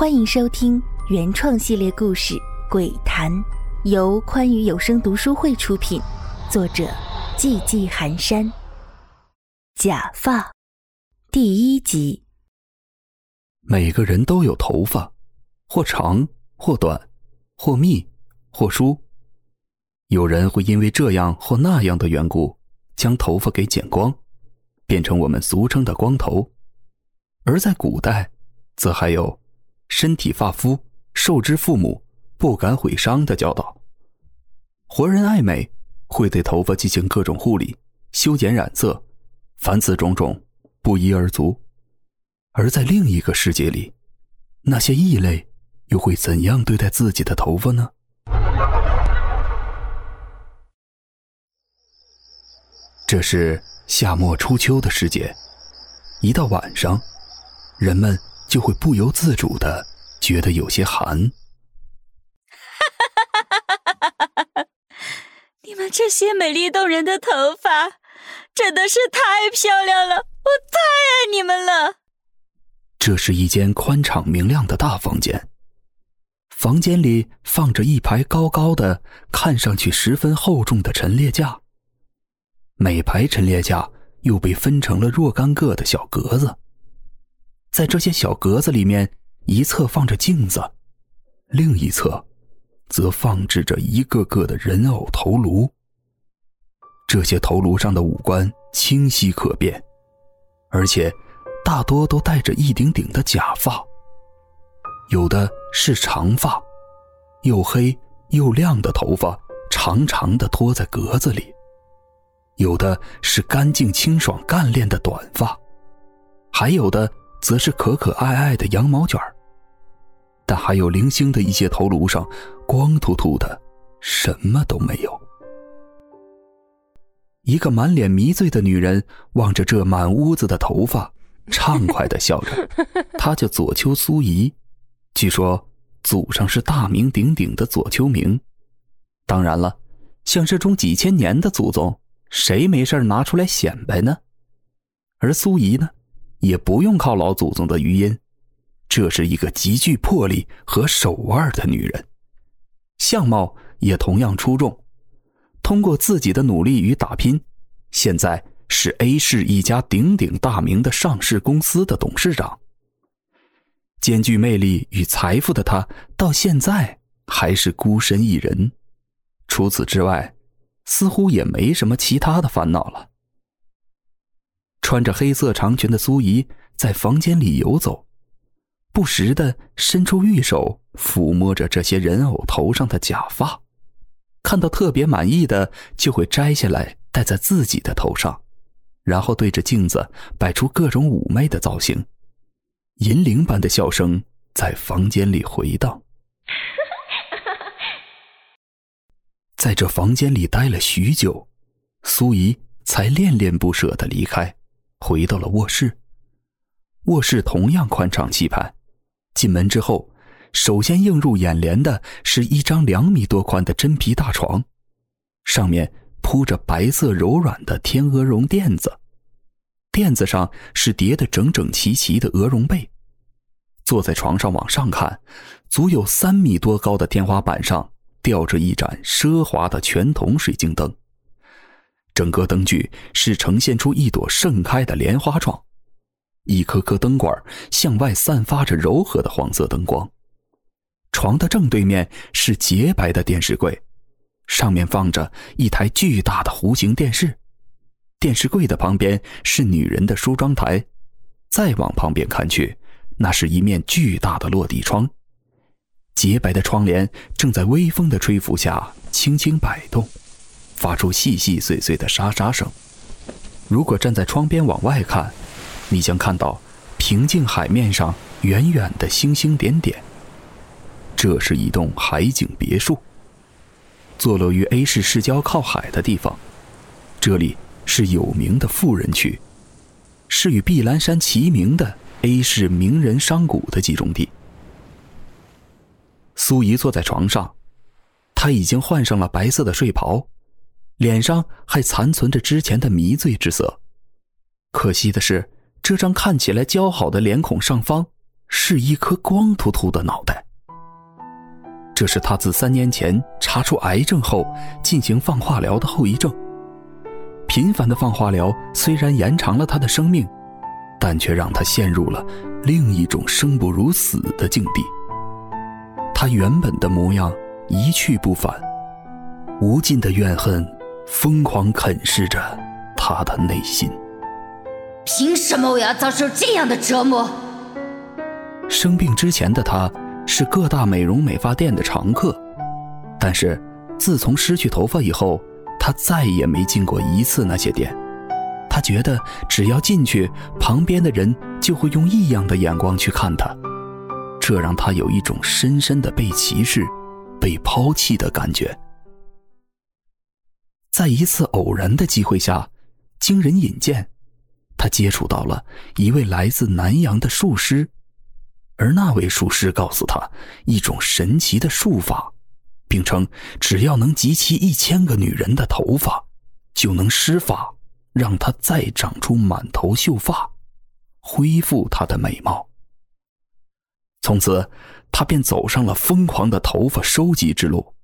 欢迎收听原创系列故事《鬼谈》，由宽裕有声读书会出品，作者寂寂寒山。假发第一集。每个人都有头发，或长，或短，或密，或疏。有人会因为这样或那样的缘故，将头发给剪光，变成我们俗称的光头。而在古代，则还有“身体发肤，受之父母，不敢毁伤”的教导。活人爱美，会对头发进行各种护理、修剪染色，凡此种种，不一而足。而在另一个世界里，那些异类又会怎样对待自己的头发呢？这是夏末初秋的世界，一到晚上。人们就会不由自主的觉得有些寒。你们这些美丽动人的头发，真的是太漂亮了！我太爱你们了。这是一间宽敞明亮的大房间，房间里放着一排高高的、看上去十分厚重的陈列架，每排陈列架又被分成了若干个的小格子。在这些小格子里面，一侧放着镜子，另一侧则放置着一个个的人偶头颅。这些头颅上的五官清晰可辨，而且大多都戴着一顶顶的假发。有的是长发，又黑又亮的头发，长长的拖在格子里；有的是干净清爽、干练的短发，还有的。则是可可爱爱的羊毛卷但还有零星的一些头颅上光秃秃的，什么都没有。一个满脸迷醉的女人望着这满屋子的头发，畅 快的笑着。她叫左丘苏怡，据说祖上是大名鼎鼎的左丘明。当然了，像这种几千年的祖宗，谁没事拿出来显摆呢？而苏怡呢？也不用靠老祖宗的余音，这是一个极具魄力和手腕的女人，相貌也同样出众。通过自己的努力与打拼，现在是 A 市一家鼎鼎大名的上市公司的董事长。兼具魅力与财富的她，到现在还是孤身一人。除此之外，似乎也没什么其他的烦恼了。穿着黑色长裙的苏怡在房间里游走，不时的伸出玉手抚摸着这些人偶头上的假发，看到特别满意的就会摘下来戴在自己的头上，然后对着镜子摆出各种妩媚的造型，银铃般的笑声在房间里回荡。在这房间里待了许久，苏怡才恋恋不舍的离开。回到了卧室，卧室同样宽敞气派。进门之后，首先映入眼帘的是一张两米多宽的真皮大床，上面铺着白色柔软的天鹅绒垫子，垫子上是叠得整整齐齐的鹅绒被。坐在床上往上看，足有三米多高的天花板上吊着一盏奢华的全铜水晶灯。整个灯具是呈现出一朵盛开的莲花状，一颗颗灯管向外散发着柔和的黄色灯光。床的正对面是洁白的电视柜，上面放着一台巨大的弧形电视。电视柜的旁边是女人的梳妆台，再往旁边看去，那是一面巨大的落地窗，洁白的窗帘正在微风的吹拂下轻轻摆动。发出细细碎碎的沙沙声。如果站在窗边往外看，你将看到平静海面上远远的星星点点。这是一栋海景别墅，坐落于 A 市市郊靠海的地方。这里是有名的富人区，是与碧蓝山齐名的 A 市名人商贾的集中地。苏怡坐在床上，她已经换上了白色的睡袍。脸上还残存着之前的迷醉之色，可惜的是，这张看起来姣好的脸孔上方，是一颗光秃秃的脑袋。这是他自三年前查出癌症后进行放化疗的后遗症。频繁的放化疗虽然延长了他的生命，但却让他陷入了另一种生不如死的境地。他原本的模样一去不返，无尽的怨恨疯狂啃噬着他的内心。凭什么我要遭受这样的折磨？生病之前的他是各大美容美发店的常客，但是自从失去头发以后，他再也没进过一次那些店。他觉得只要进去，旁边的人就会用异样的眼光去看他，这让他有一种深深的被歧视、被抛弃的感觉。在一次偶然的机会下，经人引荐。他接触到了一位来自南洋的术师，而那位术师告诉他一种神奇的术法，并称只要能集齐一千个女人的头发，就能施法让她再长出满头秀发，恢复她的美貌。从此，他便走上了疯狂的头发收集之路。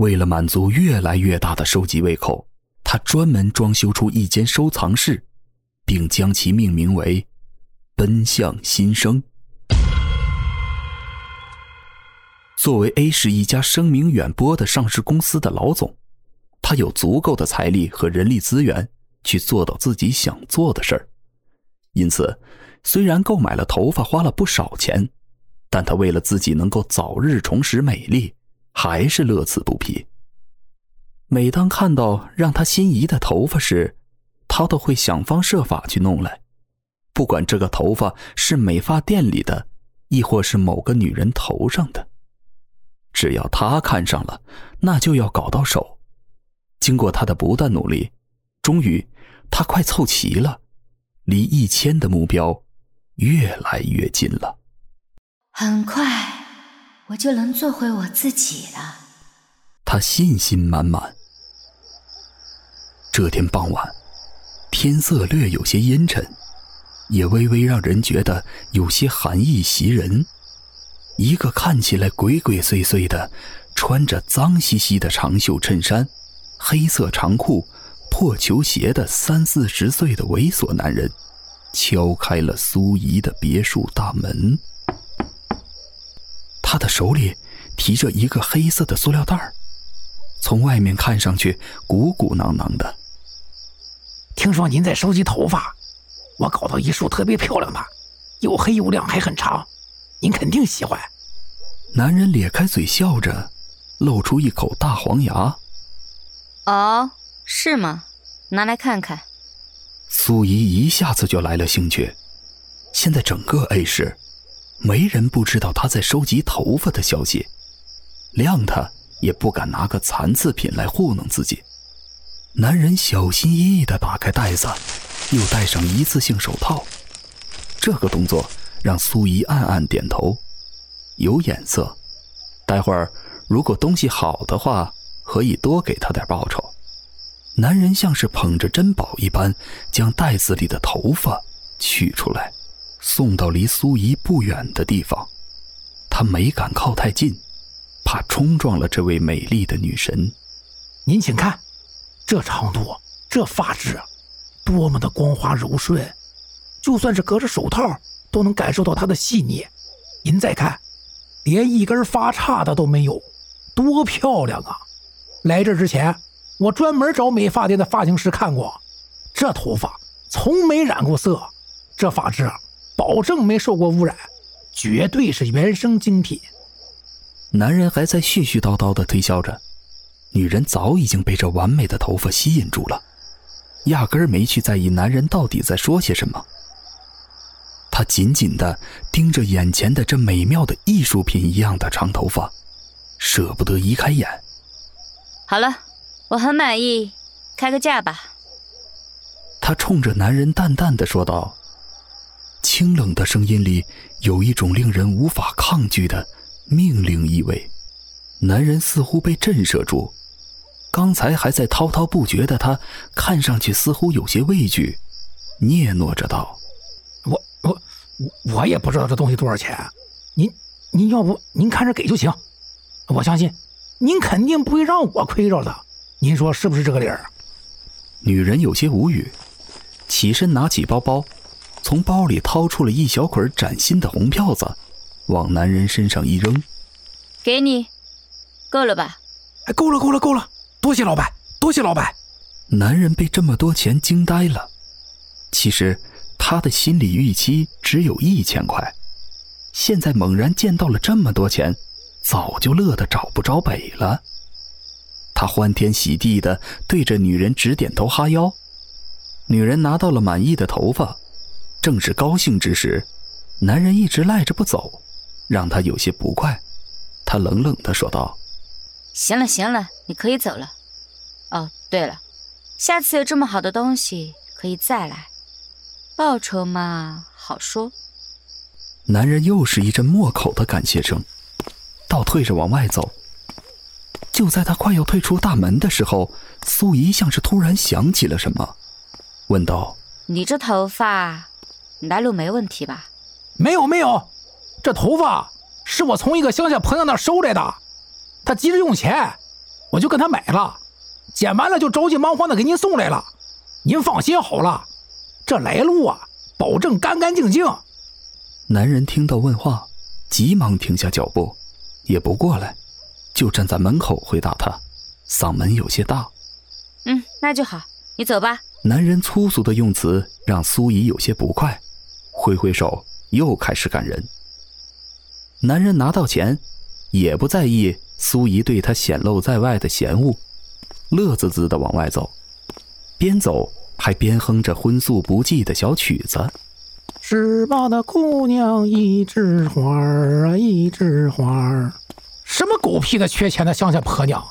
为了满足越来越大的收集胃口，他专门装修出一间收藏室。并将其命名为“奔向新生”。作为 A 市一家声名远播的上市公司的老总，他有足够的财力和人力资源去做到自己想做的事儿。因此，虽然购买了头发花了不少钱，但他为了自己能够早日重拾美丽，还是乐此不疲。每当看到让他心仪的头发时，他都会想方设法去弄来，不管这个头发是美发店里的，亦或是某个女人头上的，只要他看上了，那就要搞到手。经过他的不断努力，终于，他快凑齐了，离一千的目标越来越近了。很快，我就能做回我自己了。他信心满满。这天傍晚。天色略有些阴沉，也微微让人觉得有些寒意袭人。一个看起来鬼鬼祟祟的、穿着脏兮兮的长袖衬衫、黑色长裤、破球鞋的三四十岁的猥琐男人，敲开了苏怡的别墅大门。他的手里提着一个黑色的塑料袋从外面看上去鼓鼓囊囊的。听说您在收集头发，我搞到一束特别漂亮的，又黑又亮，还很长，您肯定喜欢。男人咧开嘴笑着，露出一口大黄牙。哦，是吗？拿来看看。苏怡一下子就来了兴趣。现在整个 A 市，没人不知道他在收集头发的消息，谅他也不敢拿个残次品来糊弄自己。男人小心翼翼地打开袋子，又戴上一次性手套。这个动作让苏怡暗暗点头，有眼色。待会儿如果东西好的话，可以多给他点报酬。男人像是捧着珍宝一般，将袋子里的头发取出来，送到离苏怡不远的地方。他没敢靠太近，怕冲撞了这位美丽的女神。您请看。这长度，这发质，多么的光滑柔顺，就算是隔着手套都能感受到它的细腻。您再看，连一根发叉的都没有，多漂亮啊！来这之前，我专门找美发店的发型师看过，这头发从没染过色，这发质保证没受过污染，绝对是原生精品。男人还在絮絮叨叨的推销着。女人早已经被这完美的头发吸引住了，压根儿没去在意男人到底在说些什么。她紧紧的盯着眼前的这美妙的艺术品一样的长头发，舍不得移开眼。好了，我很满意，开个价吧。她冲着男人淡淡的说道，清冷的声音里有一种令人无法抗拒的命令意味。男人似乎被震慑住。刚才还在滔滔不绝的他，看上去似乎有些畏惧，嗫嚅着道：“我我我我也不知道这东西多少钱，您您要不您看着给就行，我相信您肯定不会让我亏着的。您说是不是这个理儿？女人有些无语，起身拿起包包，从包里掏出了一小捆崭新的红票子，往男人身上一扔：“给你，够了吧？”“哎，够了，够了，够了！多谢老板，多谢老板。”男人被这么多钱惊呆了。其实他的心理预期只有一千块，现在猛然见到了这么多钱，早就乐得找不着北了。他欢天喜地的对着女人直点头哈腰。女人拿到了满意的头发，正是高兴之时，男人一直赖着不走，让他有些不快。他冷冷的说道：“行了行了，你可以走了。哦，对了。”下次有这么好的东西，可以再来。报酬嘛，好说。男人又是一阵默口的感谢声，倒退着往外走。就在他快要退出大门的时候，苏怡像是突然想起了什么，问道：“你这头发，来路没问题吧？”“没有，没有，这头发是我从一个乡下朋友那收来的，他急着用钱，我就跟他买了。”剪完了就着急忙慌的给您送来了，您放心好了，这来路啊，保证干干净净。男人听到问话，急忙停下脚步，也不过来，就站在门口回答他，嗓门有些大。嗯，那就好，你走吧。男人粗俗的用词让苏怡有些不快，挥挥手又开始赶人。男人拿到钱，也不在意苏怡对他显露在外的嫌恶。乐滋滋的往外走，边走还边哼着荤素不忌的小曲子。十八的姑娘一枝花儿啊，一枝花儿。什么狗屁的缺钱的乡下婆娘，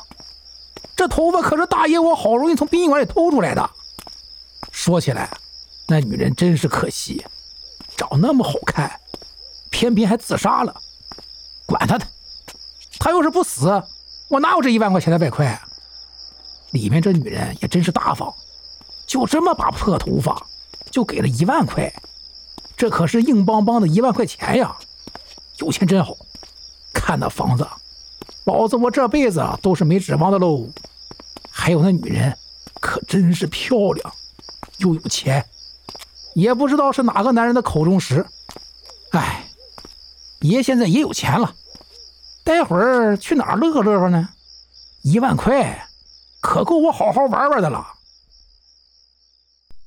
这头发可是大爷我好容易从殡仪馆里偷出来的。说起来，那女人真是可惜，长那么好看，偏偏还自杀了。管他的，他要是不死，我哪有这一万块钱的外快？里面这女人也真是大方，就这么把破头发，就给了一万块，这可是硬邦邦的一万块钱呀！有钱真好，看那房子，老子我这辈子都是没指望的喽。还有那女人，可真是漂亮，又有钱，也不知道是哪个男人的口中食。哎，爷现在也有钱了，待会儿去哪儿乐呵乐呵呢？一万块。可够我好好玩玩的了。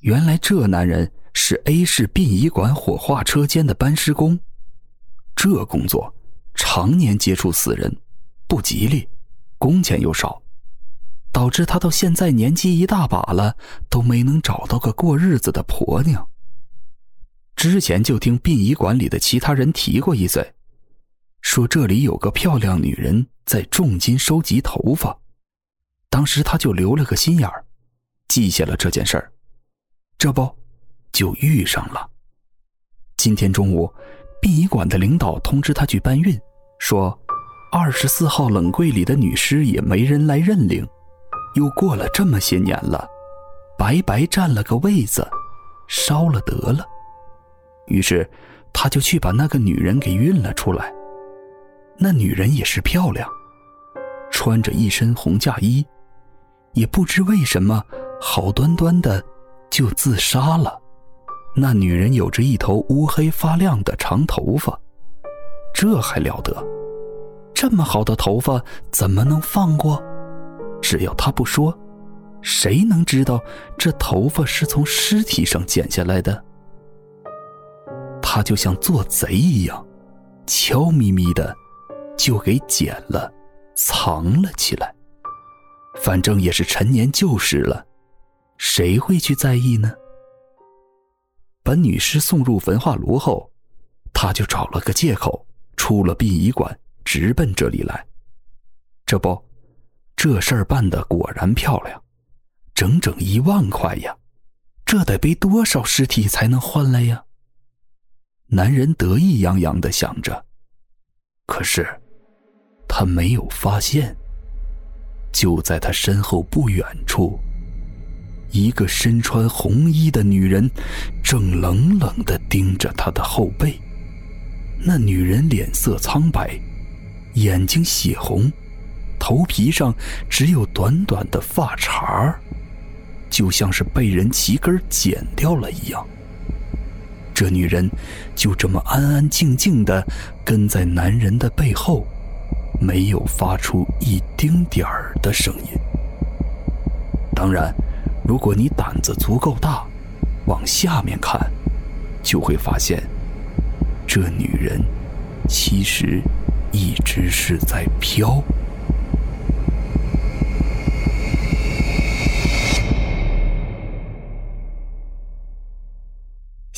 原来这男人是 A 市殡仪馆火化车间的搬尸工，这工作常年接触死人，不吉利，工钱又少，导致他到现在年纪一大把了，都没能找到个过日子的婆娘。之前就听殡仪馆里的其他人提过一嘴，说这里有个漂亮女人在重金收集头发。当时他就留了个心眼儿，记下了这件事儿，这不，就遇上了。今天中午，殡仪馆的领导通知他去搬运，说二十四号冷柜里的女尸也没人来认领，又过了这么些年了，白白占了个位子，烧了得了。于是，他就去把那个女人给运了出来。那女人也是漂亮，穿着一身红嫁衣。也不知为什么，好端端的就自杀了。那女人有着一头乌黑发亮的长头发，这还了得？这么好的头发怎么能放过？只要她不说，谁能知道这头发是从尸体上剪下来的？他就像做贼一样，悄咪咪的就给捡了，藏了起来。反正也是陈年旧事了，谁会去在意呢？把女尸送入焚化炉后，他就找了个借口出了殡仪馆，直奔这里来。这不，这事儿办的果然漂亮，整整一万块呀！这得背多少尸体才能换来呀？男人得意洋洋的想着，可是他没有发现。就在他身后不远处，一个身穿红衣的女人正冷冷的盯着他的后背，那女人脸色苍白，眼睛血红，头皮上只有短短的发茬儿，就像是被人齐根剪掉了一样。这女人就这么安安静静的跟在男人的背后，没有发出一丁点儿的声音。当然，如果你胆子足够大，往下面看，就会发现，这女人其实一直是在飘。